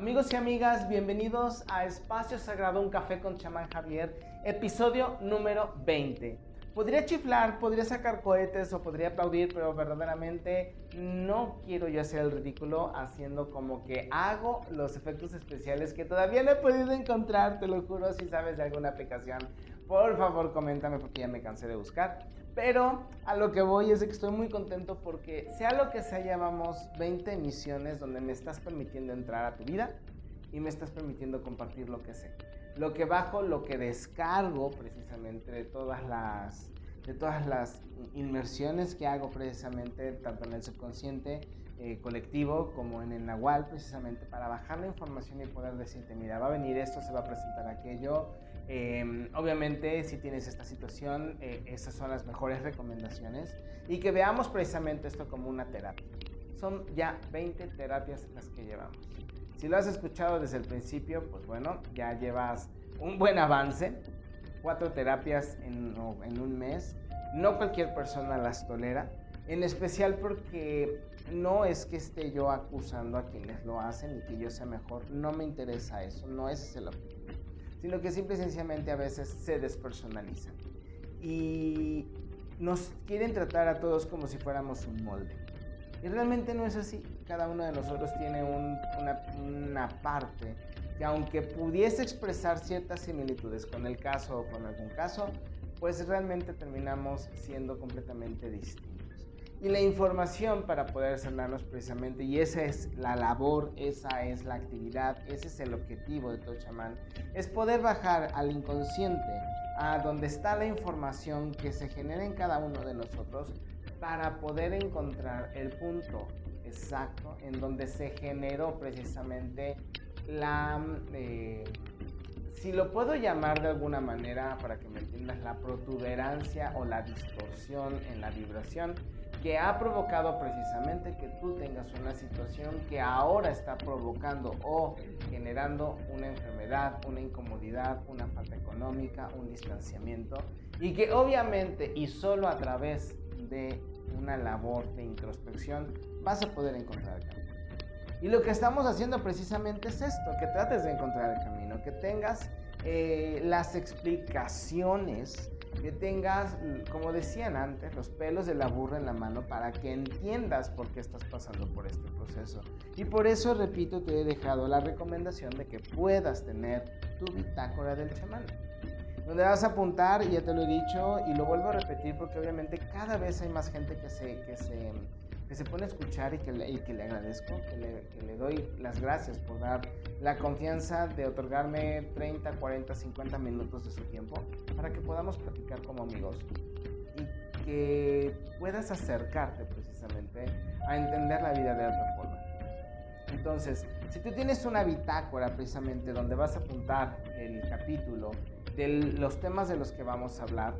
Amigos y amigas, bienvenidos a Espacio Sagrado, un café con chamán Javier, episodio número 20. Podría chiflar, podría sacar cohetes o podría aplaudir, pero verdaderamente no quiero yo hacer el ridículo haciendo como que hago los efectos especiales que todavía no he podido encontrar, te lo juro, si sabes de alguna aplicación, por favor coméntame porque ya me cansé de buscar. Pero a lo que voy es de que estoy muy contento porque sea lo que sea, llevamos 20 emisiones donde me estás permitiendo entrar a tu vida y me estás permitiendo compartir lo que sé. Lo que bajo, lo que descargo precisamente de todas las, de todas las inmersiones que hago precisamente tanto en el subconsciente eh, colectivo como en el Nahual precisamente para bajar la información y poder decirte, mira, va a venir esto, se va a presentar aquello Em, obviamente, si tienes esta situación, eh, esas son las mejores recomendaciones y que veamos precisamente esto como una terapia. Son ya 20 terapias las que llevamos. Si lo has escuchado desde el principio, pues bueno, ya llevas un buen avance. Cuatro terapias en, en un mes. No cualquier persona las tolera. En especial porque no es que esté yo acusando a quienes lo hacen y que yo sea mejor. No me interesa eso. No ese es el objetivo sino que simple y sencillamente a veces se despersonalizan. Y nos quieren tratar a todos como si fuéramos un molde. Y realmente no es así. Cada uno de nosotros tiene una, una parte que aunque pudiese expresar ciertas similitudes con el caso o con algún caso, pues realmente terminamos siendo completamente distintos y la información para poder sanarnos precisamente. Y esa es la labor, esa es la actividad, ese es el objetivo de todo chamán. Es poder bajar al inconsciente, a donde está la información que se genera en cada uno de nosotros para poder encontrar el punto exacto en donde se generó precisamente la... Eh, si lo puedo llamar de alguna manera para que me entiendas, la protuberancia o la distorsión en la vibración que ha provocado precisamente que tú tengas una situación que ahora está provocando o generando una enfermedad, una incomodidad, una falta económica, un distanciamiento y que obviamente y solo a través de una labor de introspección vas a poder encontrar el camino. Y lo que estamos haciendo precisamente es esto, que trates de encontrar el camino, que tengas eh, las explicaciones que tengas, como decían antes, los pelos de la burra en la mano para que entiendas por qué estás pasando por este proceso. Y por eso, repito, te he dejado la recomendación de que puedas tener tu bitácora del chamán. Donde vas a apuntar, ya te lo he dicho, y lo vuelvo a repetir porque obviamente cada vez hay más gente que se, que se que se pone a escuchar y que le, que le agradezco, que le, que le, doy las gracias por dar la confianza de otorgarme 30, 40, 50 minutos de su tiempo para que podamos platicar como amigos y que puedas acercarte precisamente a entender la vida de otra forma. Entonces, si tú tienes una bitácora precisamente donde vas a apuntar el capítulo de los temas de los que vamos a hablar,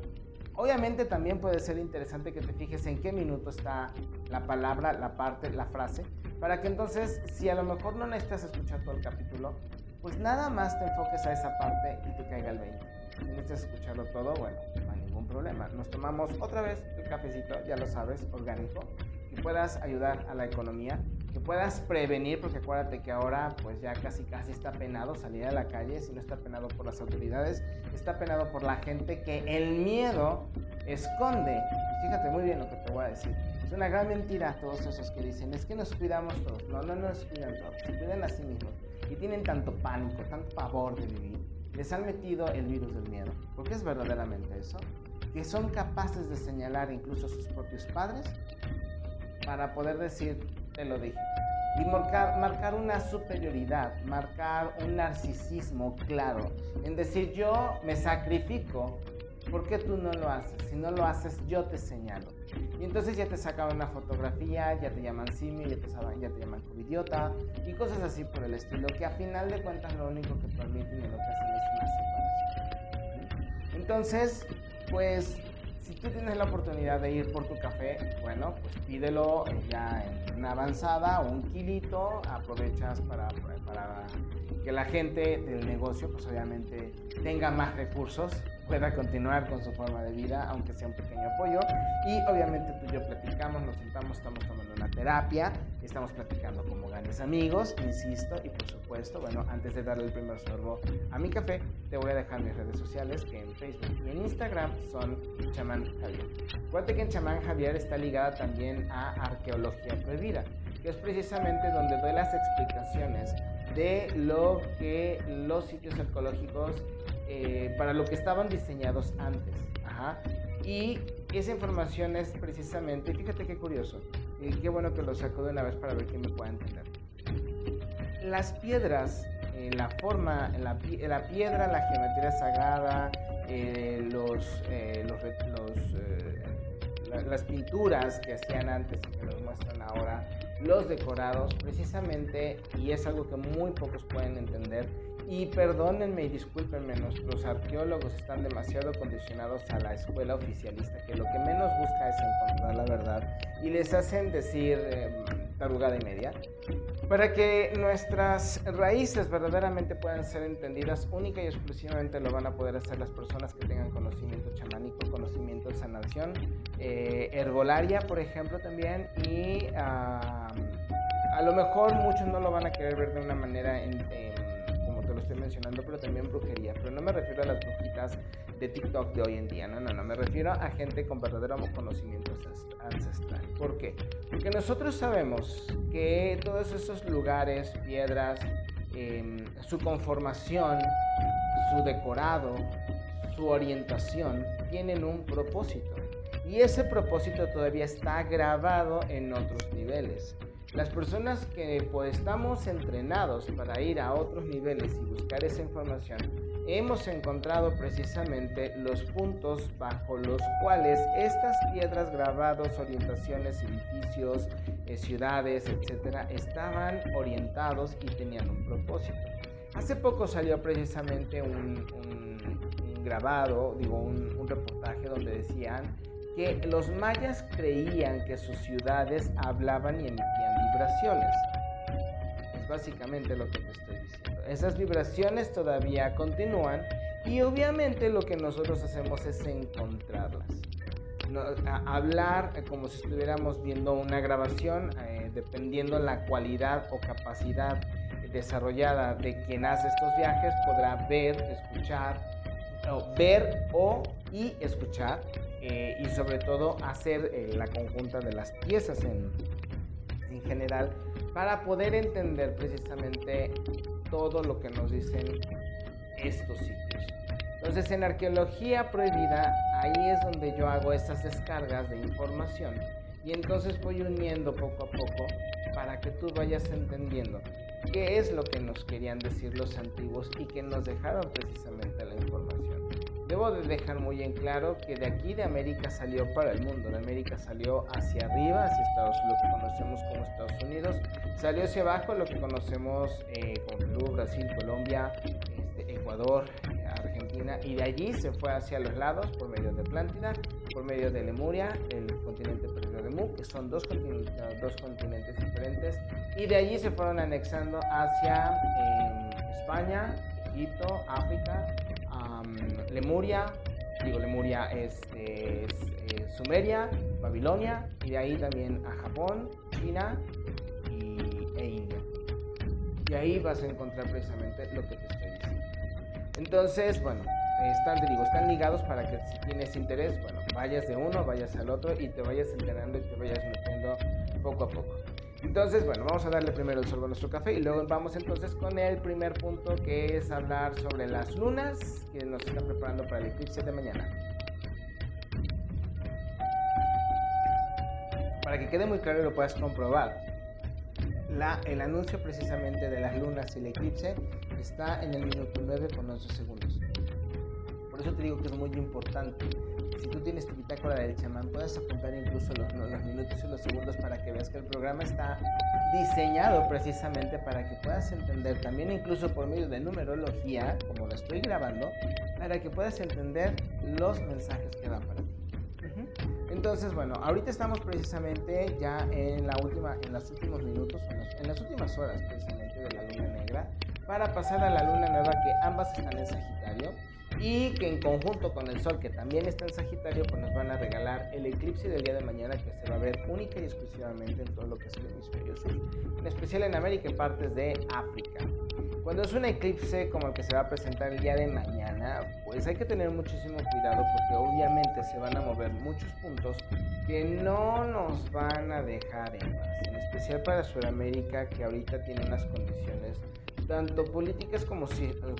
Obviamente también puede ser interesante que te fijes en qué minuto está la palabra, la parte, la frase, para que entonces, si a lo mejor no necesitas escuchar todo el capítulo, pues nada más te enfoques a esa parte y te caiga el 20. Si necesitas escucharlo todo, bueno, no hay ningún problema. Nos tomamos otra vez el cafecito, ya lo sabes, orgánico, y puedas ayudar a la economía que puedas prevenir, porque acuérdate que ahora pues ya casi casi está penado salir a la calle, si no está penado por las autoridades, está penado por la gente que el miedo esconde. fíjate muy bien lo que te voy a decir. Es una gran mentira todos esos que dicen, es que nos cuidamos todos. No, no nos cuidan todos, se cuidan a sí mismos. Y tienen tanto pánico, tanto pavor de vivir. Les han metido el virus del miedo. Porque es verdaderamente eso. Que son capaces de señalar incluso a sus propios padres para poder decir, te lo dije. Y marcar, una superioridad, marcar un narcisismo claro, en decir yo me sacrifico, ¿por qué tú no lo haces? Si no lo haces, yo te señalo. Y entonces ya te sacan una fotografía, ya te llaman simio, ya te, ya te llaman covidiota y cosas así por el estilo, que a final de cuentas lo único que permiten y lo que hacen es una separación. Entonces, pues si tú tienes la oportunidad de ir por tu café, bueno, pues pídelo ya en una avanzada un kilito, aprovechas para, para que la gente del negocio, pues obviamente tenga más recursos pueda continuar con su forma de vida, aunque sea un pequeño apoyo. Y obviamente tú y yo platicamos, nos sentamos, estamos tomando una terapia, estamos platicando como grandes amigos, insisto, y por supuesto, bueno, antes de darle el primer sorbo a mi café, te voy a dejar mis redes sociales, que en Facebook y en Instagram son Chamán Javier. Acuérdate que en Chamán Javier está ligada también a Arqueología Prohibida, que es precisamente donde doy las explicaciones de lo que los sitios arqueológicos eh, para lo que estaban diseñados antes. Y esa información es precisamente, fíjate qué curioso, y qué bueno que lo saco de una vez para ver quién me pueda entender. Las piedras, la forma, la, la, piedra, la geometría sagrada, eh, los, eh, las pinturas que hacían antes y que nos muestran ahora, los decorados, precisamente, y es algo que muy pocos pueden entender, y perdónenme y discúlpenme, nuestros arqueólogos están demasiado condicionados a la escuela oficialista, que lo que menos busca es encontrar la verdad y les hacen decir eh, tarugada y media. Para que nuestras raíces verdaderamente puedan ser entendidas, única y exclusivamente lo van a poder hacer las personas que tengan conocimiento chamánico, conocimiento de sanación, eh, herbolaria, por ejemplo, también, y a lo mejor muchos no lo van a querer ver de una manera en, estoy mencionando, pero también brujería. Pero no me refiero a las brujitas de TikTok de hoy en día, no, no, no, me refiero a gente con verdadero conocimiento ancestral. ¿Por qué? Porque nosotros sabemos que todos esos lugares, piedras, em, su conformación, su decorado, su orientación, tienen un propósito. Y ese propósito todavía está grabado en otros niveles. Las personas que pues, estamos entrenados para ir a otros niveles y buscar esa información, hemos encontrado precisamente los puntos bajo los cuales estas piedras grabados, orientaciones, edificios, eh, ciudades, etcétera, estaban orientados y tenían un propósito. Hace poco salió precisamente un, grabado, digo, un, un reportaje donde decían que los mayas creían que sus ciudades hablaban y emitían vibraciones. Es básicamente lo que te estoy diciendo. Esas vibraciones todavía continúan y obviamente lo que nosotros hacemos es encontrarlas. hablar eh, como si estuviéramos viendo una grabación, eh, dependiendo la cualidad o capacidad desarrollada de quien hace estos viajes, podrá ver, escuchar, ver o y escuchar eh, y sobre todo hacer eh, la conjunta de las piezas en, en general para poder entender precisamente todo lo que nos dicen estos sitios. Entonces en arqueología prohibida ahí es donde yo hago esas descargas de información y entonces voy uniendo poco a poco para que tú vayas entendiendo qué es lo que nos querían decir los antiguos y que nos dejaron precisamente la información. Debo de dejar muy en claro que de aquí de América salió para el mundo, de América salió hacia arriba, hacia Estados lo que conocemos como Estados Unidos, salió hacia abajo lo que conocemos eh, como Perú, Brasil, Colombia, este, Ecuador, Argentina, y de allí se fue hacia los lados por medio de Atlántida, por medio de Lemuria, el continente perdido de Mu, que son dos continentes, dos continentes diferentes, y de allí se fueron anexando hacia eh, España, Egipto, África, Lemuria, digo Lemuria es, Sumeria, Babilonia y de ahí también a Japón, China e India. Y ahí vas a encontrar precisamente lo que te estoy diciendo. Entonces, bueno, están, digo, están ligados para que si tienes interés, bueno, vayas de uno, vayas al otro y te vayas enterando y te vayas metiendo poco a poco. Entonces, bueno, vamos a darle primero el sorbo a nuestro café y luego vamos entonces con el primer punto que es hablar sobre las lunas que nos están preparando para el eclipse de mañana. Para que quede muy claro y lo puedas comprobar, la, el anuncio precisamente de las lunas y el eclipse está en el minuto 9 con 11 segundos. Por eso te digo que es muy importante si tú tienes tu bitácora del chamán, puedes apuntar incluso los, los, minutos y los segundos para que veas que el programa está diseñado precisamente para que puedas entender, también incluso por medio de numerología, como lo estoy grabando, para que puedas entender los mensajes que van para ti. Entonces, bueno, ahorita estamos precisamente ya en la última, en los últimos minutos, en, en las últimas horas precisamente de la luna negra, para pasar a la luna nueva que ambas están en Sagitario y que en conjunto con el Sol, que también está en Sagitario, pues nos van a regalar el eclipse del día de mañana que se va a ver única y exclusivamente en todo lo que es el hemisferio sur, en especial en América y partes de África. Cuando es un eclipse como el que se va a presentar el día de mañana, pues hay que tener muchísimo cuidado porque obviamente se van a mover muchos puntos que no nos van a dejar en paz, en especial para Sudamérica que ahorita tiene unas condiciones tanto políticas como,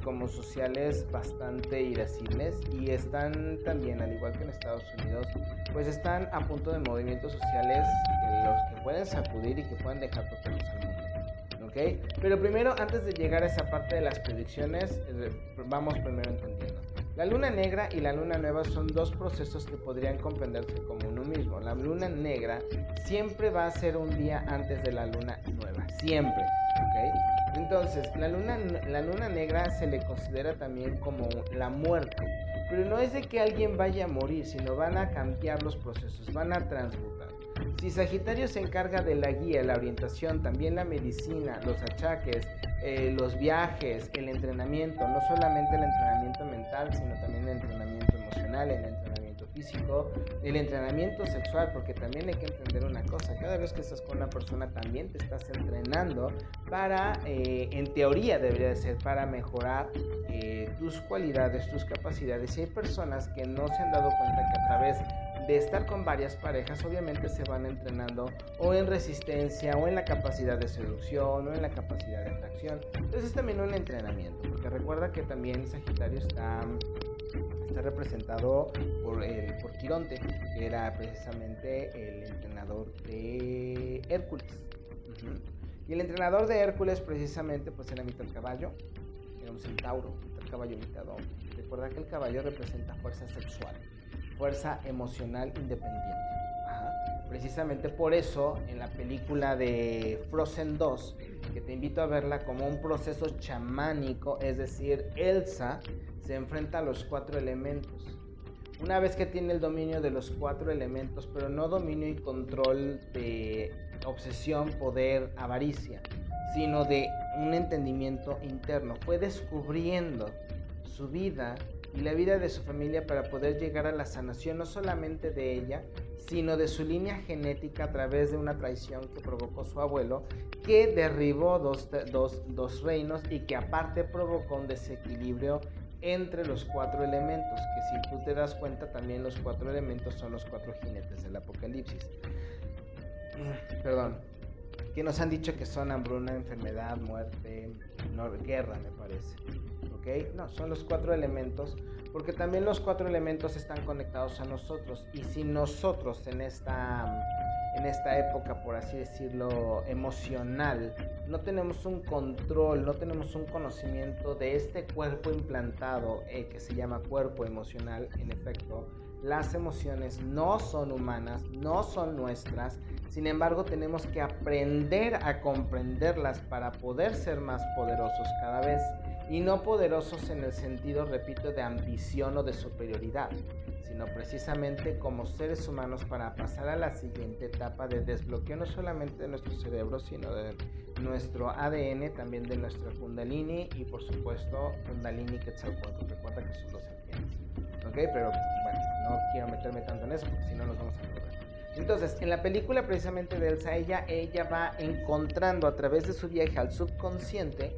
como sociales bastante irascibles y están también, al igual que en Estados Unidos, pues están a punto de movimientos sociales los que pueden sacudir y que pueden dejar totalmente al mundo. ¿ok? Pero primero, antes de llegar a esa parte de las predicciones, eh, vamos primero entendiendo. La luna negra y la luna nueva son dos procesos que podrían comprenderse como uno mismo. La luna negra siempre va a ser un día antes de la luna nueva, siempre. ¿ok? Entonces, la luna, la luna negra se le considera también como la muerte, pero no es de que alguien vaya a morir, sino van a cambiar los procesos, van a transmutar. Si Sagitario se encarga de la guía, la orientación, también la medicina, los achaques, eh, los viajes, el entrenamiento, no solamente el entrenamiento mental, sino también el entrenamiento emocional, el entrenamiento físico, el entrenamiento sexual, porque también hay que entender una cosa, cada vez que estás con una persona también te estás entrenando para, eh, en teoría debería de ser, para mejorar eh, tus cualidades, tus capacidades. Y hay personas que no se han dado cuenta que a través de estar con varias parejas, obviamente se van entrenando o en resistencia, o en la capacidad de seducción, o en la capacidad de atracción. Entonces es también un entrenamiento, porque recuerda que también Sagitario está está representado por, el, por Quironte, que era precisamente el entrenador de Hércules. Y el entrenador de Hércules precisamente pues era mitad caballo, era un centauro, mitad caballo, mitad hombre. Recuerda que el caballo representa fuerza sexual, fuerza emocional independiente. Precisamente por eso en la película de Frozen 2, que te invito a verla como un proceso chamánico, es decir, Elsa se enfrenta a los cuatro elementos. Una vez que tiene el dominio de los cuatro elementos, pero no dominio y control de obsesión, poder, avaricia, sino de un entendimiento interno, fue descubriendo su vida y la vida de su familia para poder llegar a la sanación no solamente de ella, sino de su línea genética a través de una traición que provocó su abuelo, que derribó dos, dos, dos reinos y que aparte provocó un desequilibrio entre los cuatro elementos, que si tú te das cuenta también los cuatro elementos son los cuatro jinetes del apocalipsis. Mm, perdón, que nos han dicho que son hambruna, enfermedad, muerte, guerra me parece. No, son los cuatro elementos, porque también los cuatro elementos están conectados a nosotros. Y si nosotros en esta en esta época, por así decirlo, emocional, no tenemos un control, no tenemos un conocimiento de este cuerpo implantado eh, que se llama cuerpo emocional, en efecto, las emociones no son humanas, no son nuestras, sin embargo tenemos que aprender a comprenderlas para poder ser más poderosos cada vez y no poderosos en el sentido, repito, de ambición o de superioridad, sino precisamente como seres humanos para pasar a la siguiente etapa de desbloqueo no solamente de nuestro cerebro, sino de nuestro ADN, también de nuestra Kundalini y por supuesto Kundalini Quetzalcoatl. Recuerda que son dos serpientes. ¿Ok? Pero bueno, no quiero meterme tanto en eso porque si no nos vamos a perder. Entonces, en la película precisamente de Elsa, ella, ella va encontrando a través de su viaje al subconsciente,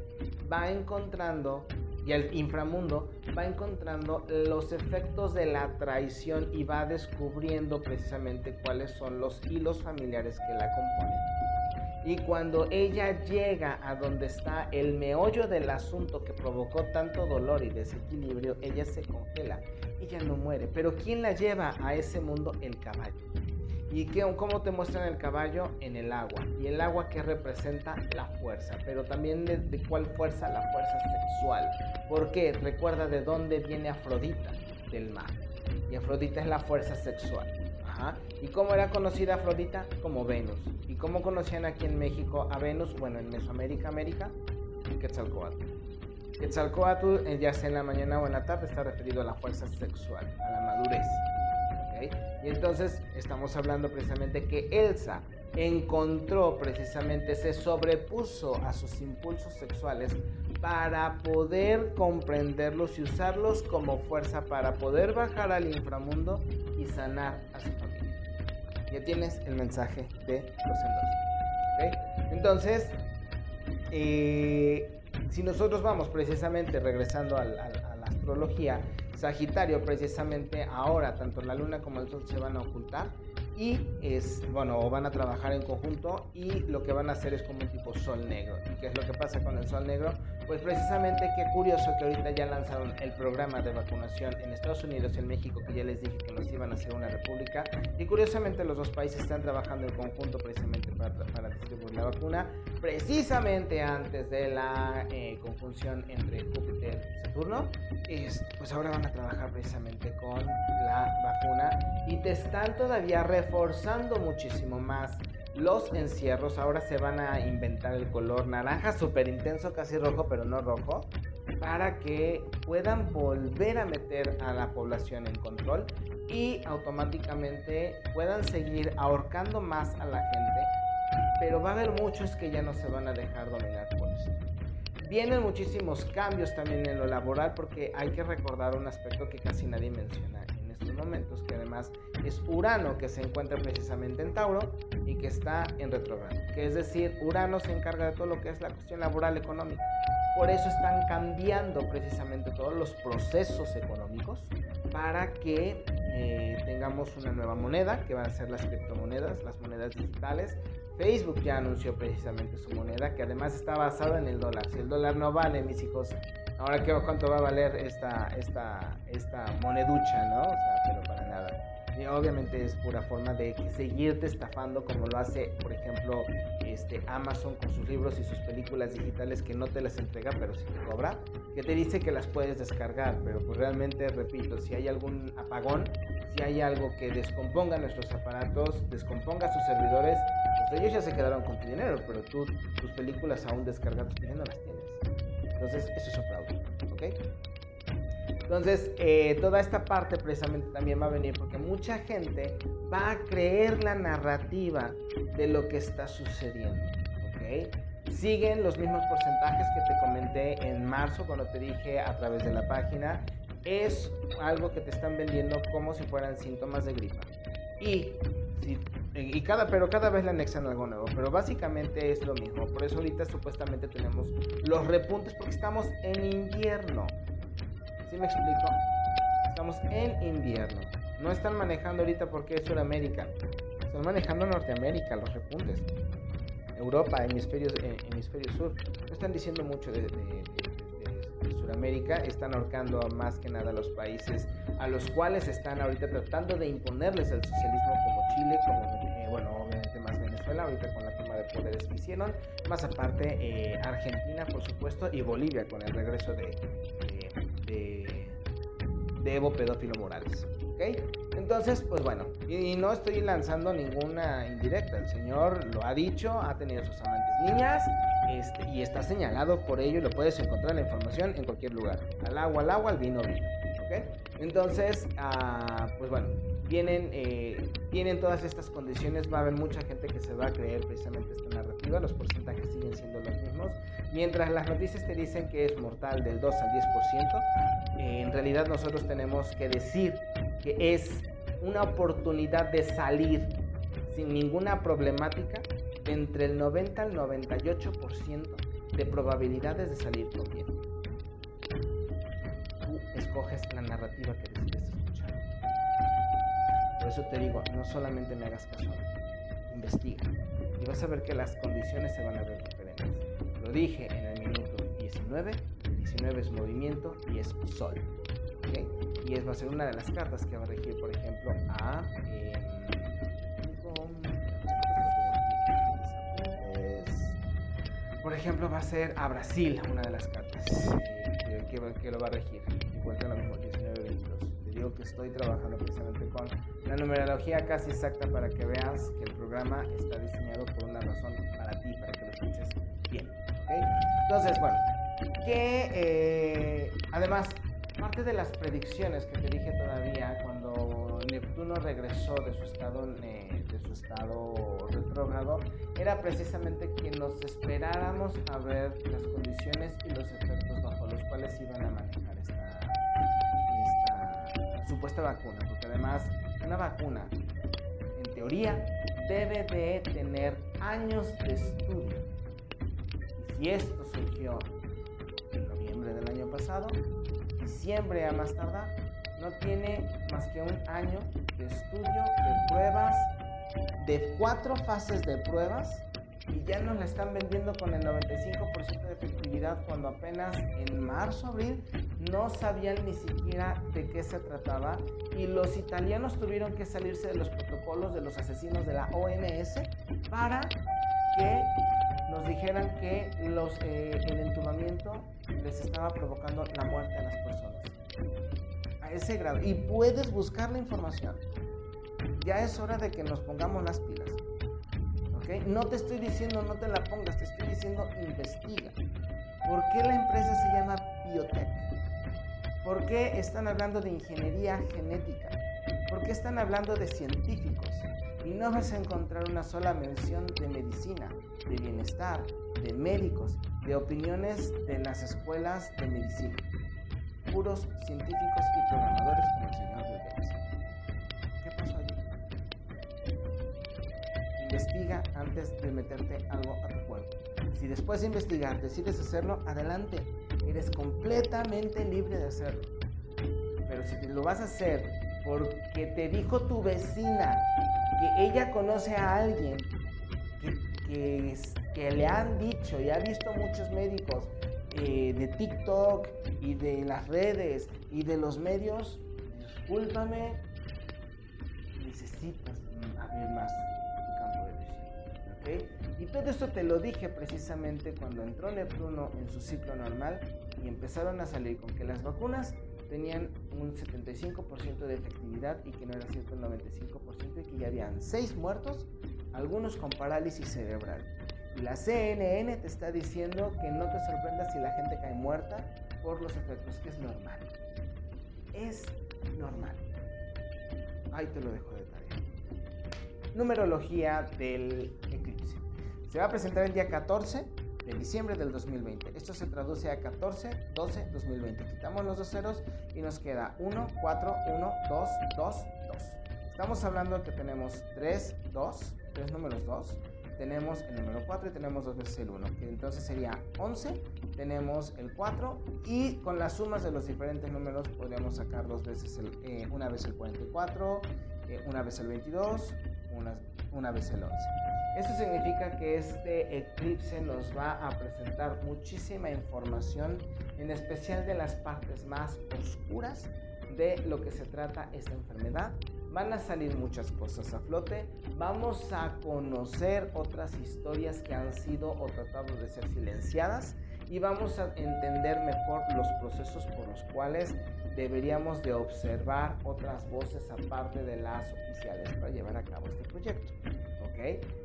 va encontrando y al inframundo va encontrando los efectos de la traición y va descubriendo precisamente cuáles son los hilos familiares que la componen. Y cuando ella llega a donde está el meollo del asunto que provocó tanto dolor y desequilibrio, ella se congela. Ella no muere. Pero ¿quién la lleva a ese mundo? El caballo. ¿Y qué, cómo te muestran el caballo? En el agua. Y el agua que representa la fuerza, pero también de, de cuál fuerza, la fuerza sexual. ¿Por qué? Recuerda de dónde viene Afrodita, del mar. Y Afrodita es la fuerza sexual. Ajá. ¿Y cómo era conocida Afrodita? Como Venus. ¿Y cómo conocían aquí en México a Venus? Bueno, en Mesoamérica, América, Quetzalcoatl. Quetzalcoatl, ya sea en la mañana o en la tarde, está referido a la fuerza sexual, a la madurez. Y entonces estamos hablando precisamente que Elsa encontró precisamente, se sobrepuso a sus impulsos sexuales para poder comprenderlos y usarlos como fuerza para poder bajar al inframundo y sanar a su familia. Ya tienes el mensaje de los endosos. Entonces, eh, si nosotros vamos precisamente regresando a la astrología, Sagitario precisamente ahora tanto la luna como el sol se van a ocultar y es, bueno, o van a trabajar en conjunto y lo que van a hacer es como un tipo sol negro. ¿Y qué es lo que pasa con el sol negro? Pues precisamente qué curioso que ahorita ya lanzaron el programa de vacunación en Estados Unidos y en México, que ya les dije que nos iban a hacer una república. Y curiosamente los dos países están trabajando en conjunto precisamente para, para distribuir la vacuna, precisamente antes de la eh, conjunción entre Júpiter y Saturno. Es, pues ahora van a trabajar precisamente con la vacuna y te están todavía reforzando muchísimo más los encierros ahora se van a inventar el color naranja súper intenso, casi rojo, pero no rojo, para que puedan volver a meter a la población en control y automáticamente puedan seguir ahorcando más a la gente, pero va a haber muchos que ya no se van a dejar dominar por eso. Vienen muchísimos cambios también en lo laboral porque hay que recordar un aspecto que casi nadie menciona momentos, que además es Urano que se encuentra precisamente en Tauro y que está en retrogrado. Que es decir, Urano se encarga de todo lo que es la cuestión laboral económica. Por eso están cambiando precisamente todos los procesos económicos para que eh, tengamos una nueva moneda, que van a ser las criptomonedas, las monedas digitales. Facebook ya anunció precisamente su moneda, que además está basada en el dólar. Si el dólar no vale, mis hijos, Ahora, ¿qué, ¿cuánto va a valer esta, esta, esta moneducha, no? O sea, pero. Y obviamente es pura forma de seguirte estafando como lo hace, por ejemplo, este, Amazon con sus libros y sus películas digitales que no te las entrega, pero sí te cobra, que te dice que las puedes descargar, pero pues realmente, repito, si hay algún apagón, si hay algo que descomponga nuestros aparatos, descomponga sus servidores, pues ellos ya se quedaron con tu dinero, pero tú tus películas aún descargadas pues ya no las tienes. Entonces, eso es un fraude, ¿ok? Entonces, eh, toda esta parte precisamente también va a venir mucha gente va a creer la narrativa de lo que está sucediendo. Siguen los mismos porcentajes que te comenté en marzo cuando te dije a través de la página. Es algo que te están vendiendo como si fueran síntomas de gripa. Y y cada, pero cada vez le anexan algo nuevo. Pero básicamente es lo mismo. Por eso ahorita supuestamente tenemos los repuntes porque estamos en invierno. ¿Sí me explico? Estamos en invierno. No están manejando ahorita porque es Sudamérica. Están manejando Norteamérica los repuntes. Europa, hemisferio, eh, hemisferio sur. No están diciendo mucho de, de, Sudamérica. Están ahorcando más que nada los países a los cuales están ahorita tratando de imponerles el socialismo como Chile, como bueno, obviamente más Venezuela, ahorita con la toma de poderes que hicieron, más aparte eh, Argentina, por supuesto, y Bolivia con el regreso de, de, de, Evo Pedófilo Morales. ¿Ok? Entonces, pues bueno, y, no estoy lanzando ninguna indirecta, el señor lo ha dicho, ha tenido sus amantes niñas, este, y está señalado por ello y lo puedes encontrar la información en cualquier lugar. Al agua, al agua, al vino, vino. ¿Ok? Entonces, ah, pues bueno, vienen, eh, tienen todas estas condiciones, va a haber mucha gente que se va a creer precisamente esta narrativa, los porcentajes siguen siendo los mismos, mientras las noticias te dicen que es mortal del 2 al 10%, eh, en realidad nosotros tenemos que decir que es una oportunidad de salir sin ninguna problemática entre el 90 al 98% de probabilidades de salir con bien. Tú escoges la narrativa que decides por eso te digo, no solamente me hagas caso, investiga. Y vas a ver que las condiciones se van a ver diferentes. Lo dije en el minuto 19, el 19 es movimiento y es sol. Y es, va a ser una de las cartas que va a regir, por ejemplo, a... Eh, por ejemplo, va a ser a Brasil una de las cartas eh, que, lo va a regir. Encuentra lo mismo, 19-22 digo que estoy trabajando precisamente con la numerología casi exacta para que veas que el programa está diseñado por una razón para ti, para que lo escuches bien. Entonces, bueno, que eh, además, parte de las predicciones que te dije todavía cuando Neptuno regresó de su estado, de su estado retrógrado, era precisamente que nos esperáramos a ver las condiciones y los efectos bajo los cuales iban a manejar esta, esta supuesta vacuna, porque además una vacuna, en teoría, debe de tener años de estudio. Y si esto surgió en noviembre del año pasado, diciembre a más tardar, no tiene más que un año de estudio, de pruebas, de cuatro fases de pruebas y ya nos la están vendiendo con el 95% de efectividad cuando apenas en marzo, abril no sabían ni siquiera de qué se trataba y los italianos tuvieron que salirse de los protocolos de los asesinos de la OMS para que nos dijeran que los, eh, el entubamiento les estaba provocando la muerte a las personas. A ese grado. Y puedes buscar la información. Ya es hora de que nos pongamos las pilas. No te estoy diciendo no te la pongas, te estoy diciendo investiga. ¿Por qué la empresa se llama Biotech? ¿Por qué están hablando de ingeniería genética? ¿Por qué están hablando de científicos? Y no vas a encontrar una sola mención de medicina, de bienestar, de médicos, de opiniones de las escuelas de medicina. Puros científicos y programadores como el señor Bill ¿Qué pasó allí? Investiga antes de meterte algo a tu cuerpo. Si después de investigar decides hacerlo, adelante. Eres completamente libre de hacerlo. Pero si lo vas a hacer porque te dijo tu vecina ella conoce a alguien que, le han dicho y ha visto muchos médicos eh, de TikTok y de las redes y de los medios, discúlpame, necesitas abrir más tu campo de visión. Y todo esto te lo dije precisamente cuando entró Neptuno en su ciclo normal y empezaron a salir con que las vacunas tenían un 75% de efectividad y que no era cierto el 95% y que ya habían 6 muertos, algunos con parálisis cerebral. Y la CNN te está diciendo que no te sorprendas si la gente cae muerta por los efectos, que es normal. Es normal. Ahí te lo dejo de tarea. Numerología del eclipse. Se va a presentar el día 14 de diciembre del 2020. Esto se traduce a 14, 12, 2020. Quitamos los dos ceros y nos queda 1, 4, 1, 2, 2, 2. Estamos hablando que tenemos 3, 2, 3 números 2. Tenemos el número 4 y tenemos dos veces el 1, que entonces sería 11. Tenemos el 4 y con las sumas de los diferentes números podríamos sacar dos veces el, eh, una vez el 44, eh, una vez el 22, una, una vez el 11. Eso significa que este eclipse nos va a presentar muchísima información, en especial de las partes más oscuras de lo que se trata esta enfermedad. Van a salir muchas cosas a flote, vamos a conocer otras historias que han sido o tratado de ser silenciadas y vamos a entender mejor los procesos por los cuales deberíamos de observar otras voces aparte de las oficiales para llevar a cabo este proyecto. ¿ok?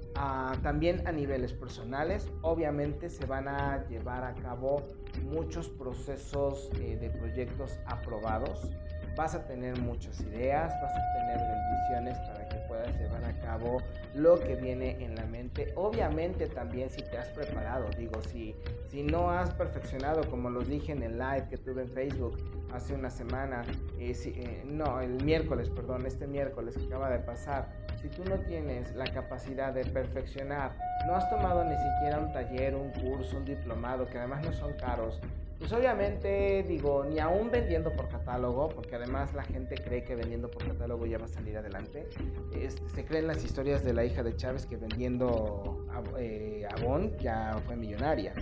También a niveles personales, obviamente se van a llevar a cabo muchos procesos eh, de proyectos aprobados. Vas a tener muchas ideas, vas a tener bendiciones para que puedas llevar a cabo lo que viene en la mente. Obviamente también si te has preparado, digo, si, si no has perfeccionado, como los dije en el live que tuve en Facebook hace una semana, eh, eh, no, el miércoles, perdón, este miércoles que acaba de pasar, si tú no tienes la capacidad de perfeccionar, no has tomado ni siquiera un taller, un curso, un diplomado, que además no son caros, pues obviamente digo, ni aún vendiendo por catálogo, porque además la gente cree que vendiendo por catálogo ya va a salir adelante. Este, se creen las historias de la hija de Chávez que vendiendo eh, Avon ya fue millonaria.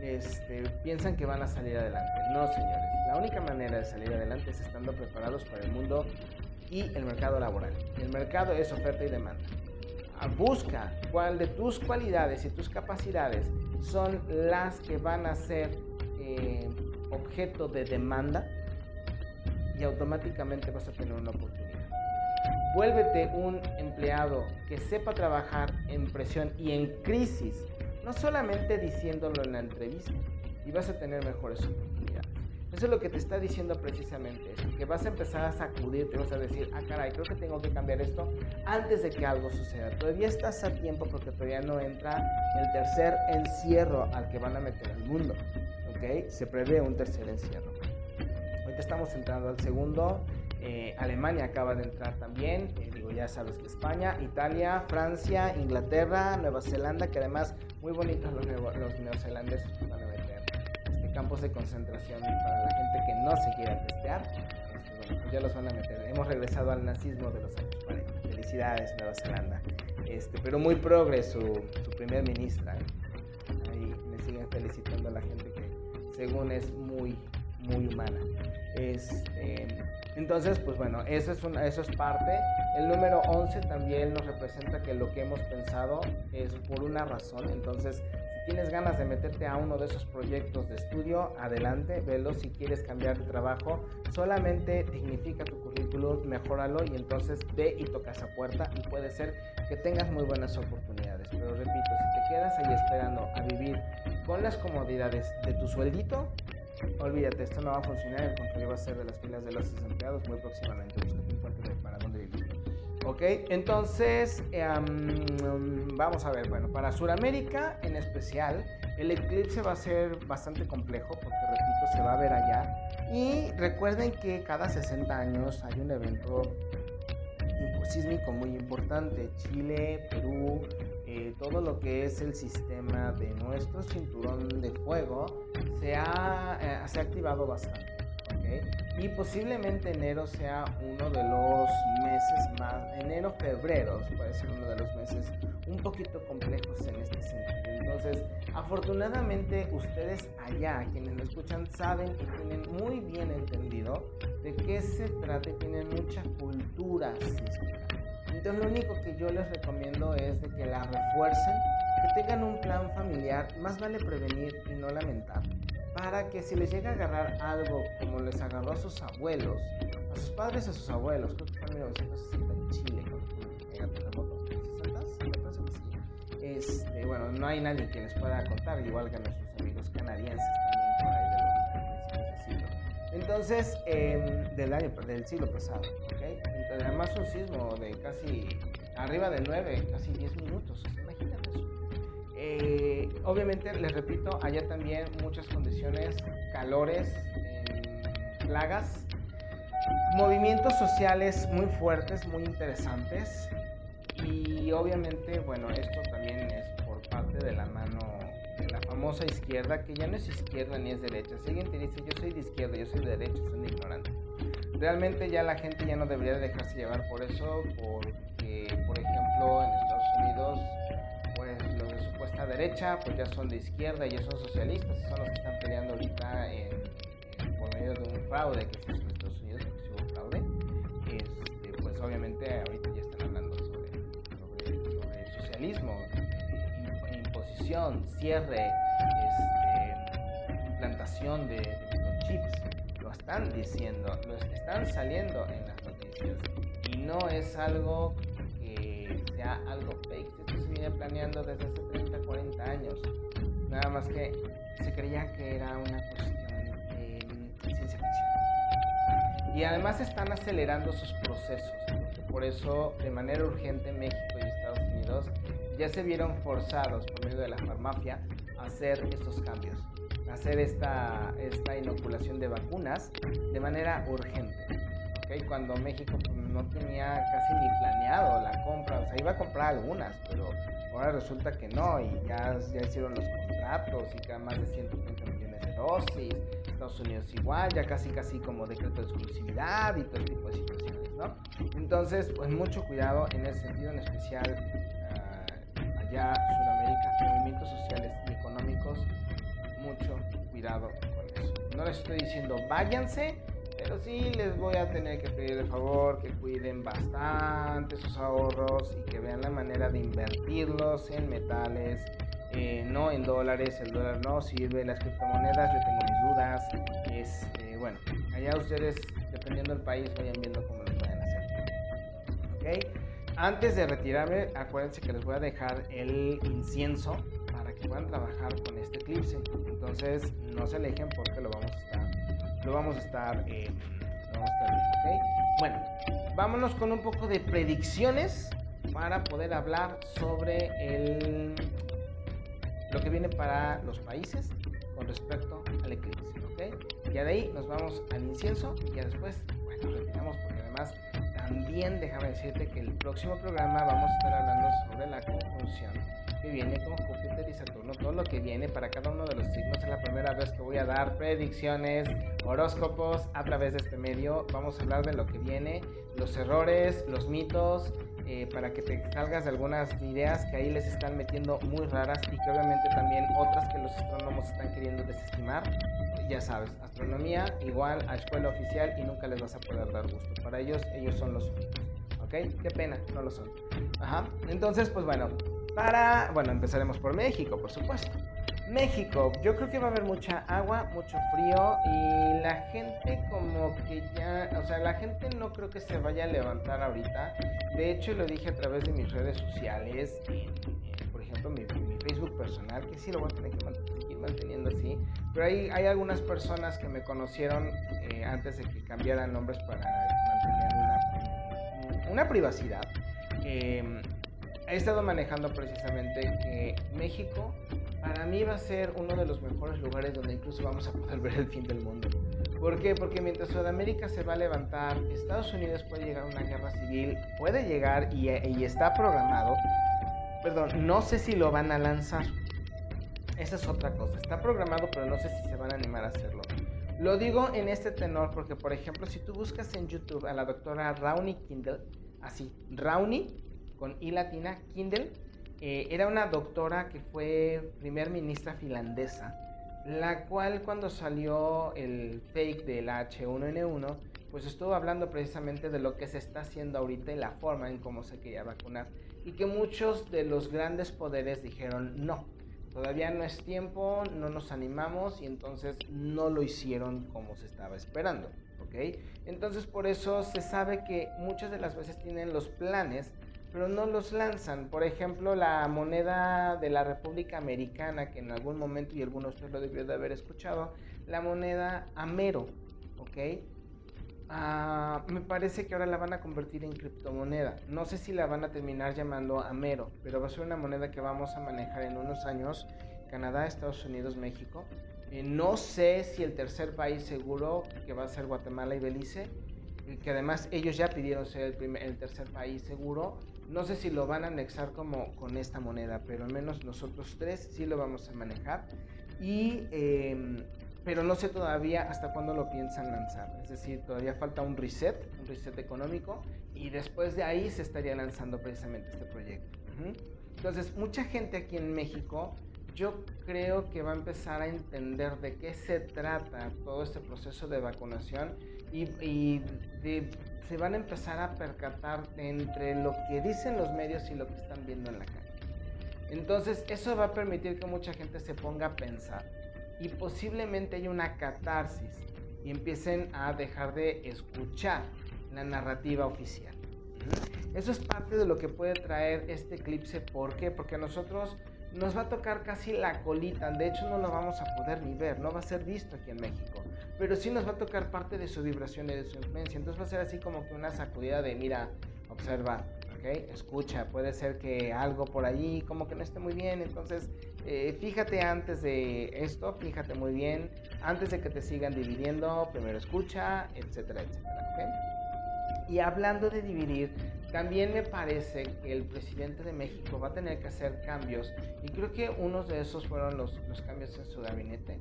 Este, piensan que van a salir adelante. No, señores. La única manera de salir adelante es estando preparados para el mundo y el mercado laboral. El mercado es oferta y demanda. Ah, busca cuál de tus cualidades y tus capacidades son las que van a ser eh, objeto de demanda y automáticamente vas a tener una oportunidad. Vuélvete un empleado que sepa trabajar en presión y en crisis, no solamente diciéndolo en la entrevista, y vas a tener mejores oportunidades. Eso es lo que te está diciendo precisamente esto, que vas a empezar a sacudirte, vas a decir, ah, caray, creo que tengo que cambiar esto antes de que algo suceda. Todavía estás a tiempo porque todavía no entra el tercer encierro al que van a meter al mundo, ¿ok? Se prevé un tercer encierro. Ahorita estamos entrando al segundo. Eh, Alemania acaba de entrar también, eh, digo, ya sabes que España, Italia, Francia, Inglaterra, Nueva Zelanda, que además muy bonitos los, los neozelandeses van a meter este, campos de concentración para la gente que no se quiera testear. Este, bueno, pues ya los van a meter. Hemos regresado al nazismo de los años 40. Felicidades, Nueva Zelanda. Este, pero muy progres su, su primer ministra. Ahí me siguen felicitando a la gente que según es muy, muy humana. Este, entonces, pues bueno, eso es, una, eso es parte. El número 11 también nos representa que lo que hemos pensado es por una razón. Entonces, si tienes ganas de meterte a uno de esos proyectos de estudio, adelante, velo. Si quieres cambiar de trabajo, solamente dignifica tu currículum, mejóralo y entonces ve y toca esa puerta y puede ser que tengas muy buenas oportunidades. Pero repito, si te quedas ahí esperando a vivir con las comodidades de tu sueldito, olvídate, esto no va a funcionar, el control va a ser de las filas de los desempleados muy próximamente. Búscate un fuerte para dónde vivir. Ok, entonces um, vamos a ver, bueno, para Sudamérica en especial, el eclipse va a ser bastante complejo porque, repito, se va a ver allá. Y recuerden que cada 60 años hay un evento sísmico muy importante. Chile, Perú, eh, todo lo que es el sistema de nuestro cinturón de fuego se ha, eh, se ha activado bastante. Y posiblemente enero sea uno de los meses más, enero, febrero puede ser uno de los meses un poquito complejos en este sentido. Entonces, afortunadamente ustedes allá, quienes lo escuchan, saben y tienen muy bien entendido de qué se trata y tienen mucha cultura sísmica. Entonces, lo único que yo les recomiendo es de que la refuercen, que tengan un plan familiar, más vale prevenir y no lamentar para que si les llega a agarrar algo como les agarró a sus abuelos, a sus padres, a sus abuelos, creo que fue en 1960 en Chile, Este, bueno, no hay nadie que les pueda contar, igual que a nuestros amigos canadienses también por ahí de los principios del siglo. Entonces, eh, del año, del siglo pasado, ¿ok? Además un sismo de casi arriba de 9, casi 10 minutos, imagínate eso. Eh, obviamente, les repito, allá también muchas condiciones, calores, plagas, movimientos sociales muy fuertes, muy interesantes. Y obviamente, bueno, esto también es por parte de la mano de la famosa izquierda, que ya no es izquierda ni es derecha. Si alguien te dice yo soy de izquierda, yo soy de derecha, son ignorantes. Realmente ya la gente ya no debería dejarse llevar por eso, porque, por ejemplo, en Estados Unidos derecha, pues ya son de izquierda y ya son socialistas, son los que están peleando ahorita en, por medio de un fraude que se hizo en Estados Unidos, porque hubo fraude. Este, pues obviamente ahorita ya están hablando sobre, sobre, socialismo, eh, imposición, cierre, este, implantación de, de microchips. Están diciendo, lo están saliendo en las noticias y no es algo que sea algo fake, esto se viene planeando desde hace 30, 40 años. Nada más que se creía que era una cuestión de ciencia ficción. Y además están acelerando sus procesos, por eso de manera urgente México y Estados Unidos ya se vieron forzados por medio de la farmacia a hacer estos cambios, hacer esta, esta inoculación de vacunas de manera urgente. ¿okay? Cuando México pues, no tenía casi ni planeado la compra, o sea, iba a comprar algunas, pero ahora resulta que no, y ya, ya hicieron los contratos y quedan más de 130 millones de dosis, Estados Unidos igual, ya casi casi como decreto de exclusividad y todo tipo de situaciones, ¿no? Entonces, pues mucho cuidado en ese sentido, en especial uh, allá Sudamérica, movimientos sociales y económicos, mucho cuidado con eso. No les estoy diciendo váyanse, pero sí les voy a tener que pedir de favor que cuiden bastante sus ahorros y que vean la manera de invertirlos en metales, eh, no en dólares. El dólar no sirve, las criptomonedas, yo tengo mis dudas. Este, bueno, allá ustedes, dependiendo del país, vayan viendo cómo lo pueden hacer. ¿Ok? Antes de retirarme, acuérdense que les voy a dejar el incienso que puedan trabajar con este eclipse. Entonces, no se alejen porque lo vamos a estar lo vamos a estar, eh, lo vamos a estar viendo, ¿ok? Bueno, vámonos con un poco de predicciones para poder hablar sobre el, lo que viene para los países con respecto al eclipse, ¿ok? Ya de ahí nos vamos al incienso y ya después, bueno, retiramos porque además también déjame decirte que el próximo programa vamos a estar hablando sobre la conjunción que viene con Júpiter y Saturno, todo lo que viene para cada uno de los signos. Es la primera vez que voy a dar predicciones, horóscopos a través de este medio. Vamos a hablar de lo que viene, los errores, los mitos, eh, para que te salgas de algunas ideas que ahí les están metiendo muy raras y que obviamente también otras que los astrónomos están queriendo desestimar. Ya sabes, astronomía igual a escuela oficial y nunca les vas a poder dar gusto. Para ellos, ellos son los únicos. ¿Ok? Qué pena, no lo son. Ajá. Entonces, pues bueno, para, bueno, empezaremos por México, por supuesto. México, yo creo que va a haber mucha agua, mucho frío y la gente como que ya, o sea, la gente no creo que se vaya a levantar ahorita. De hecho, lo dije a través de mis redes sociales, por ejemplo, mi, Facebook personal, que sí lo voy a tener que seguir manteniendo así. Pero hay, algunas personas que me conocieron eh, antes de que cambiaran nombres para mantener una, privacidad. He estado manejando precisamente que México para mí va a ser uno de los mejores lugares donde incluso vamos a poder ver el fin del mundo. ¿Por qué? Porque mientras Sudamérica se va a levantar, Estados Unidos puede llegar a una guerra civil, puede llegar y, y está programado. Perdón, no sé si lo van a lanzar. Esa es otra cosa. Está programado, pero no sé si se van a animar a hacerlo. Lo digo en este tenor porque, por ejemplo, si tú buscas en YouTube a la doctora Rauni Kindle, así, Rauni con I latina, Kindle, eh, era una doctora que fue primer ministra finlandesa, la cual cuando salió el fake del H1N1, pues estuvo hablando precisamente de lo que se está haciendo ahorita y la forma en cómo se quería vacunar. Y que muchos de los grandes poderes dijeron no, todavía no es tiempo, no nos animamos y entonces no lo hicieron como se estaba esperando. ¿ok? Entonces por eso se sabe que muchas de las veces tienen los planes pero no los lanzan. Por ejemplo, la moneda de la República Americana, que en algún momento, y algunos de ustedes lo debió de haber escuchado, la moneda Amero, ¿ok? Ah, me parece que ahora la van a convertir en criptomoneda. No sé si la van a terminar llamando Amero, pero va a ser una moneda que vamos a manejar en unos años. Canadá, Estados Unidos, México. Eh, no sé si el tercer país seguro, que va a ser Guatemala y Belice, que además ellos ya pidieron ser el, primer, el tercer país seguro, no sé si lo van a anexar como con esta moneda, pero al menos nosotros tres sí lo vamos a manejar. Y, em, pero no sé todavía hasta cuándo lo piensan lanzar. Es decir, todavía falta un reset, un reset económico, y después de ahí se estaría lanzando precisamente este proyecto. Entonces, mucha gente aquí en México, yo creo que va a empezar a entender de qué se trata todo este proceso de vacunación y, y de se van a empezar a percatar entre lo que dicen los medios y lo que están viendo en la calle. Entonces eso va a permitir que mucha gente se ponga a pensar y posiblemente haya una catarsis y empiecen a dejar de escuchar la narrativa oficial. Eso es parte de lo que puede traer este eclipse. ¿Por qué? Porque nosotros nos va a tocar casi la colita. De hecho, no lo vamos a poder ni ver, no va a ser visto aquí en México. Pero sí nos va a tocar parte de su vibración y de su influencia. Entonces va a ser así como que una sacudida de, mira, observa, ¿ok? Escucha, puede ser que algo por ahí como que no esté muy bien. Entonces, eh, fíjate antes de esto, fíjate muy bien. Antes de que te sigan dividiendo, primero escucha, etcétera, etcétera, ¿ok? Y hablando de dividir, también me parece que el presidente de México va a tener que hacer cambios y creo que unos de esos fueron los, los cambios en su gabinete.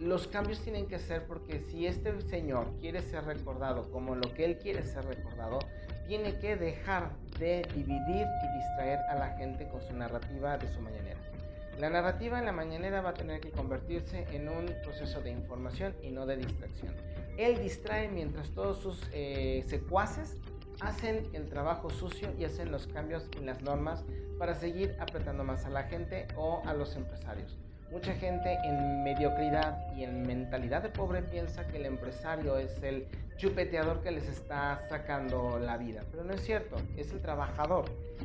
Los cambios tienen que ser porque si este señor quiere ser recordado como lo que él quiere ser recordado, tiene que dejar de dividir y distraer a la gente con su narrativa de su mañanera. La narrativa en la mañanera va a tener que convertirse en un proceso de información y no de distracción. Él distrae mientras todos sus eh, secuaces hacen el trabajo sucio y hacen los cambios en las normas para seguir apretando más a la gente o a los empresarios. Mucha gente en mediocridad y en mentalidad de pobre piensa que el empresario es el chupeteador que les está sacando la vida. Pero no es cierto, es el trabajador,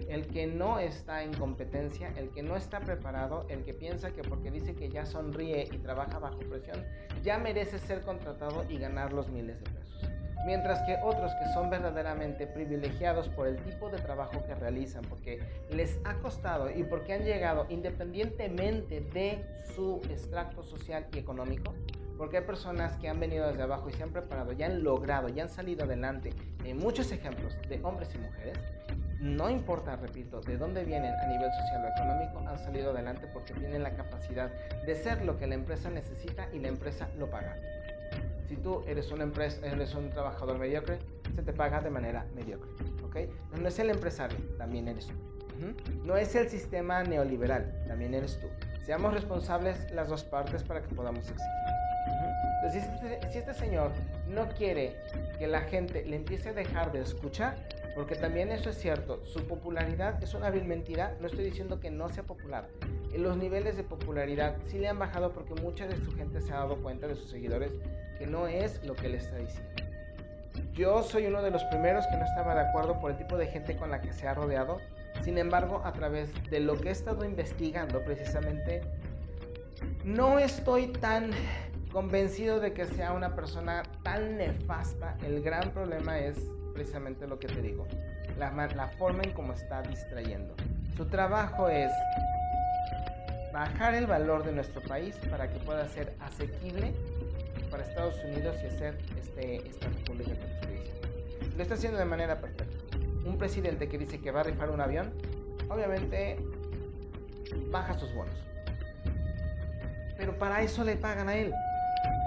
el que no está en competencia, el que no está preparado, el que piensa que porque dice que ya sonríe y trabaja bajo presión, ya merece ser contratado y ganar los miles de pesos. Mientras que otros que son verdaderamente privilegiados por el tipo de trabajo que realizan, porque les ha costado y porque han llegado independientemente de su extracto social y económico, porque hay personas que han venido desde abajo y se han preparado, ya han logrado, ya han salido adelante. En muchos ejemplos de hombres y mujeres, no importa, repito, de dónde vienen a nivel social o económico, han salido adelante porque tienen la capacidad de ser lo que la empresa necesita y la empresa lo paga. Si tú eres una empresa, eres un trabajador mediocre, se te paga de manera mediocre, ¿ok? No es el empresario, también eres tú. No es el sistema neoliberal, también eres tú. Seamos responsables las dos partes para que podamos exigir. Entonces, este, si este, señor no quiere que la gente le empiece a dejar de escuchar, porque también eso es cierto, su popularidad es una vil mentira, no estoy diciendo que no sea popular. Los niveles de popularidad sí le han bajado porque mucha de su gente se ha dado cuenta de sus seguidores no es lo que él está diciendo. Yo soy uno de los primeros que no estaba de acuerdo por el tipo de gente con la que se ha rodeado. Sin embargo, a través de lo que he estado investigando precisamente, no estoy tan convencido de que sea una persona tan nefasta. El gran problema es precisamente lo que te digo, la, la forma en cómo está distrayendo. Su trabajo es bajar el valor de nuestro país para que pueda ser asequible para Estados Unidos y hacer este, esta república que. Lo está haciendo de manera perfecta. Un presidente que dice que va a rifar un avión, obviamente baja sus bonos. Pero para eso le pagan a él.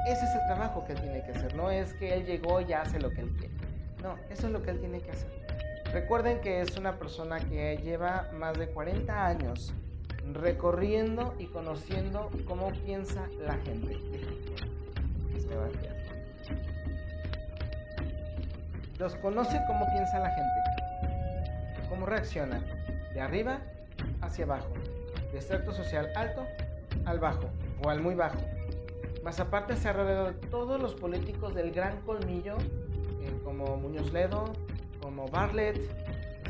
Ese es el trabajo que él tiene que hacer. No es que él llegó y hace lo que él quiere. No, eso es lo que él tiene que hacer. Recuerden que es una persona que lleva más de 40 años recorriendo y conociendo cómo piensa la gente. Los conoce cómo piensa la gente, cómo reacciona, de arriba hacia abajo, de estrato social alto al bajo o al muy bajo. Más aparte se rodeado de todos los políticos del gran colmillo, eh, como Muñoz Ledo, como Bartlett.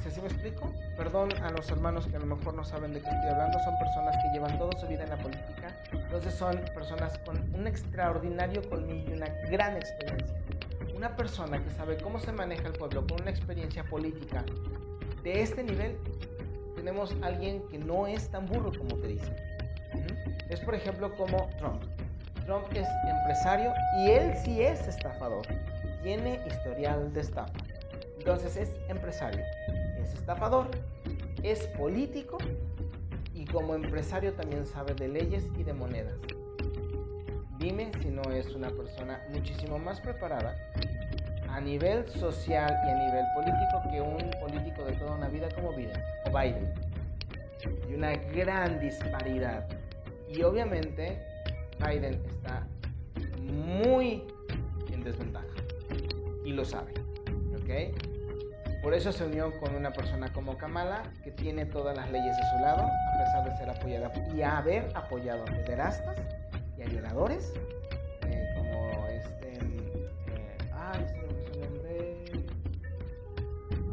Sé si me explico. Perdón a los hermanos que a lo mejor no saben de qué estoy hablando. Son personas que llevan toda su vida en la política. Entonces son personas con un extraordinario colmillo y una gran experiencia. Una persona que sabe cómo se maneja el pueblo con una experiencia política de este nivel, tenemos a alguien que no es tan burro como te dicen. Es por ejemplo como Trump. Trump es empresario y él sí es estafador. Tiene historial de estafa. Entonces es empresario, es estafador, es político como empresario también sabe de leyes y de monedas. Dime si no es una persona muchísimo más preparada a nivel social y a nivel político que un político de toda una vida como Biden o Biden. Y una gran disparidad. Y obviamente Biden está muy en desventaja y lo sabe, ¿ok? Por eso se unió con una persona como Kamala, que tiene todas las leyes de su lado, a pesar de ser apoyada y haber apoyado a y a eh, como este, eh, ay, se me nombre,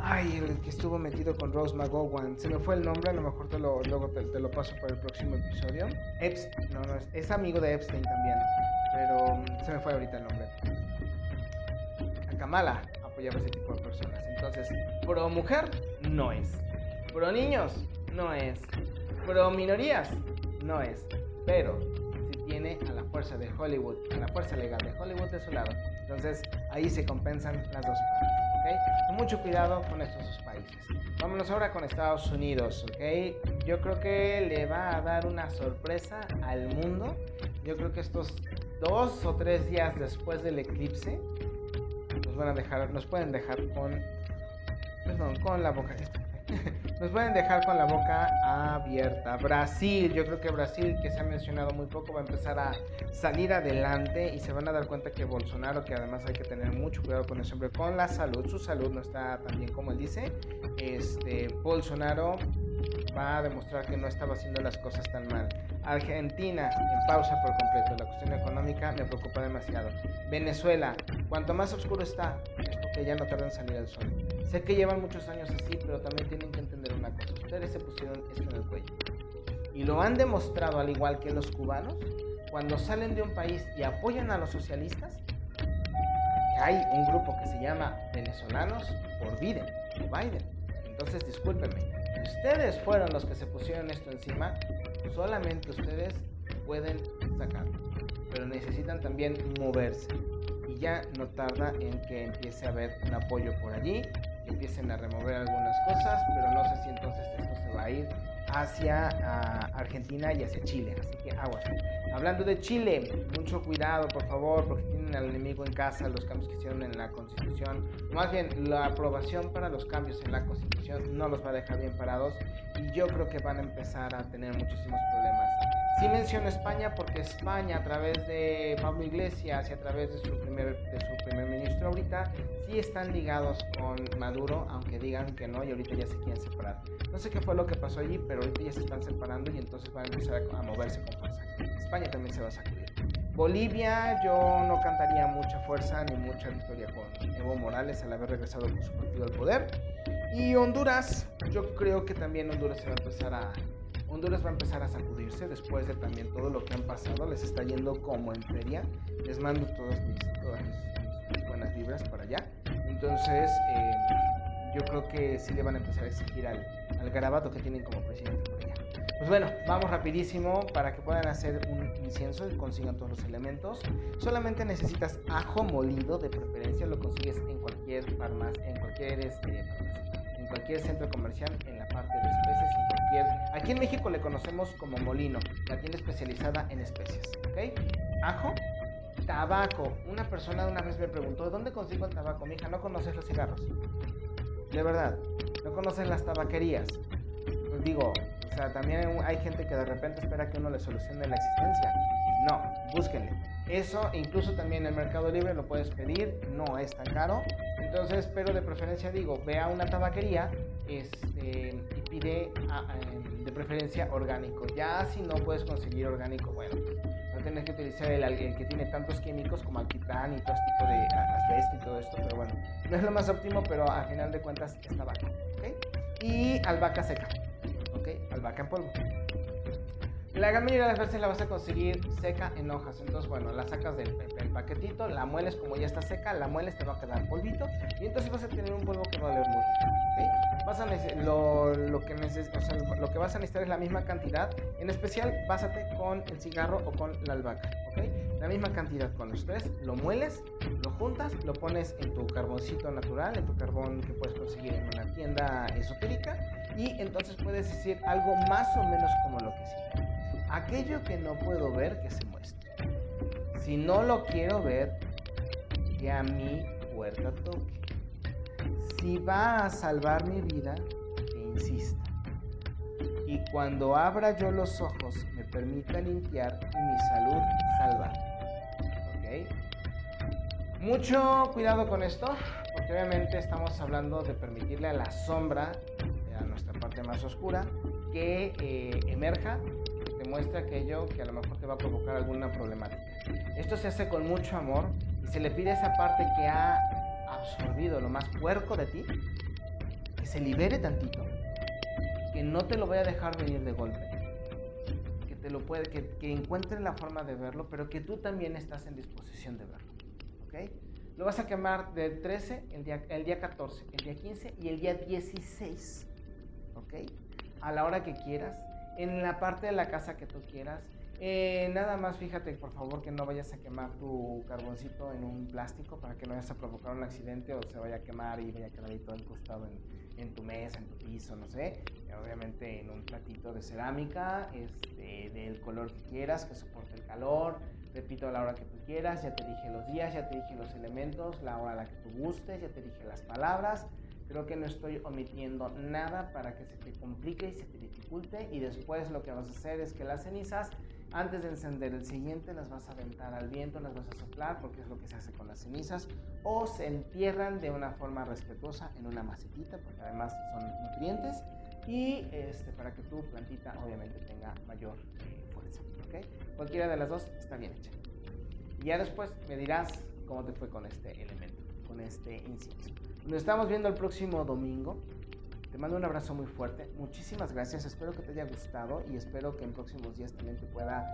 ay, el que estuvo metido con Rose McGowan, se me fue el nombre, a lo mejor te lo, luego te, te lo paso para el próximo episodio. Epstein, no, no, es, es amigo de Epstein también, pero mm, se me fue ahorita el nombre. A Kamala apoyaba ese tipo de personas. Entonces, pro mujer no es. Pro niños no es. Pro minorías no es. Pero si tiene a la fuerza de Hollywood, a la fuerza legal de Hollywood de su lado, entonces ahí se compensan las dos partes. ¿ok? Mucho cuidado con estos dos países. Vámonos ahora con Estados Unidos. ¿ok? Yo creo que le va a dar una sorpresa al mundo. Yo creo que estos dos o tres días después del eclipse van a dejar, nos pueden dejar con, perdón, con la boca, nos pueden dejar con la boca abierta. Brasil, yo creo que Brasil, que se ha mencionado muy poco, va a empezar a salir adelante y se van a dar cuenta que Bolsonaro, que además hay que tener mucho cuidado con ese hombre, con la salud, su salud no está tan bien como él dice. Este, Bolsonaro va a demostrar que no estaba haciendo las cosas tan mal. Argentina en pausa por completo. La cuestión económica me preocupa demasiado. Venezuela, cuanto más oscuro está, es porque ya no tarda en salir el sol. Sé que llevan muchos años así, pero también tienen que entender una cosa. Ustedes se pusieron esto en el cuello. Y lo han demostrado al igual que los cubanos, cuando salen de un país y apoyan a los socialistas, hay un grupo que se llama venezolanos por Biden, Biden. Entonces, discúlpenme, ustedes fueron los que se pusieron esto encima, solamente ustedes pueden sacarlo, pero necesitan también moverse. Y ya no tarda en que empiece a haber un apoyo por allí, que empiecen a remover algunas cosas, pero no sé si entonces esto se va a ir hacia Argentina y hacia Chile. Así que aguas. Hablando de Chile, mucho cuidado, por favor, porque tienen al enemigo en casa los cambios que hicieron en la Constitución. Más bien, la aprobación para los cambios en la Constitución no los va a dejar bien parados y yo creo que van a empezar a tener muchísimos problemas. Sí menciono España porque España a través de Pablo Iglesias y a través de su primer, de su primer ministro ahorita sí están ligados con Maduro, aunque digan que no y ahorita ya se quieren separar. No sé qué fue lo que pasó allí, pero ahorita ya se están separando y entonces van a empezar a, moverse con fuerza. España también se va a sacudir. Bolivia, yo no cantaría mucha fuerza ni mucha victoria con Evo Morales al haber regresado con su partido al poder. Y Honduras, yo creo que también Honduras se va a empezar a Honduras va a empezar a sacudirse después de también todo lo que han pasado. Les está yendo como en feria. Les mando todas mis, buenas vibras para allá. Entonces, eh, yo creo que sí le van a empezar a exigir al, al garabato que tienen como presidente. Pues bueno, vamos rapidísimo para que puedan hacer un incienso y consigan todos los elementos. Solamente necesitas ajo molido, de preferencia lo consigues en cualquier farmacia, en cualquier este, en cualquier centro comercial, en la parte de especies, en cualquier... Aquí en México le conocemos como molino, la tienda especializada en especies, ¿ok? Ajo, tabaco. Una persona una vez me preguntó, ¿dónde consigo el tabaco? Mi hija, ¿no conoces los cigarros? De verdad, ¿no conoces las tabaquerías? Pues digo, o sea, también hay gente que de repente espera que uno le solucione la existencia. No, búsquenle. Eso incluso también en el Mercado Libre lo puedes pedir, no es tan caro. Entonces, pero de preferencia digo, ve a una tabaquería este, y pide ah, em, de preferencia orgánico. Ya si no puedes conseguir orgánico, bueno, no tienes que utilizar el, que tiene tantos químicos como alquitrán y todo este tipo de asbesto y todo esto, pero bueno, no es lo más óptimo, pero al final de cuentas es tabaco. ¿ok? Y albahaca seca, ¿ok? Albahaca en polvo. La gran mayoría de las veces la vas a conseguir seca en hojas. Entonces, bueno, la sacas del, paquetito, la mueles como ya está seca, la mueles, te va a quedar polvito. Y entonces vas a tener un polvo que va a oler muy rico. Vas a lo, lo, que lo que vas a necesitar es la misma cantidad. En especial, básate con el cigarro o con la albahaca. La misma cantidad con los tres, lo mueles, lo juntas, lo pones en tu carboncito natural, en tu carbón que puedes conseguir en una tienda esotérica. Y entonces puedes decir algo más o menos como lo que sigue aquello que no puedo ver que se muestre. Si no lo quiero ver, que a mi puerta toque. Si va a salvar mi vida, que insista. Y cuando abra yo los ojos, me permita limpiar y mi salud salvar. ¿Ok? Mucho cuidado con esto, porque obviamente estamos hablando de permitirle a la sombra, nuestra parte más oscura, que eh, emerja muestra aquello que a lo mejor te va a provocar alguna problemática. Esto se hace con mucho amor y se le pide a esa parte que ha absorbido lo más puerco de ti, que se libere tantito, que no te lo vaya a dejar venir de golpe, que te lo puede, que, que encuentre la forma de verlo, pero que tú también estás en disposición de verlo. ¿ok? Lo vas a quemar del 13, el día, el día 14, el día 15 y el día 16. ¿Ok? A la hora que quieras, en la parte de la casa que tú quieras. Eh, nada más fíjate por favor que no vayas a quemar tu carboncito en un plástico para que no vayas a provocar un accidente o se vaya a quemar y vaya a quedar ahí todo incrustado en, en tu mesa, en tu piso, no sé. obviamente en un platito de cerámica, este, del color que quieras, que soporte el calor. Repito, a la hora que tú quieras, ya te dije los días, ya te dije los elementos, la hora a la que tú gustes, ya te dije las palabras. Creo que no estoy omitiendo nada para que se te complique y se te dificulte y después lo que vas a hacer es que las cenizas antes de encender el siguiente las vas a aventar al viento, las vas a soplar porque es lo que se hace con las cenizas o se entierran de una forma respetuosa en una macetita porque además son nutrientes y este, para que tu plantita obviamente tenga mayor eh, fuerza. ¿okay? Cualquiera de las dos está bien hecha. Y ya después me dirás cómo te fue con este elemento, con este incienso. Nos estamos viendo el próximo domingo. Te mando un abrazo muy fuerte. Muchísimas gracias. Espero que te haya gustado y espero que en próximos días también te pueda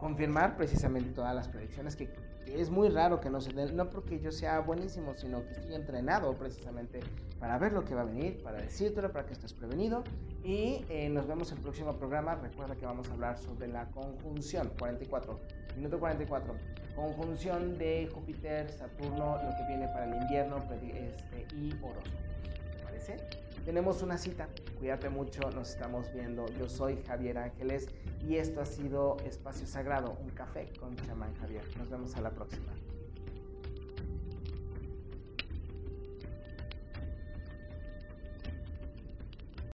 confirmar precisamente todas las predicciones que, es muy raro que no se den, no porque yo sea buenísimo, sino que estoy entrenado precisamente para ver lo que va a venir, para decírtelo, para que estés prevenido. Y eh, nos vemos el próximo programa. Recuerda que vamos a hablar sobre la conjunción 44, minuto 44, conjunción de Júpiter, Saturno, lo que viene para el invierno este, y horóscopos. ¿Te parece? Tenemos una cita. Cuídate mucho, nos estamos viendo. Yo soy Javier Ángeles y esto ha sido Espacio Sagrado, un café con chamán Javier. Nos vemos a la próxima.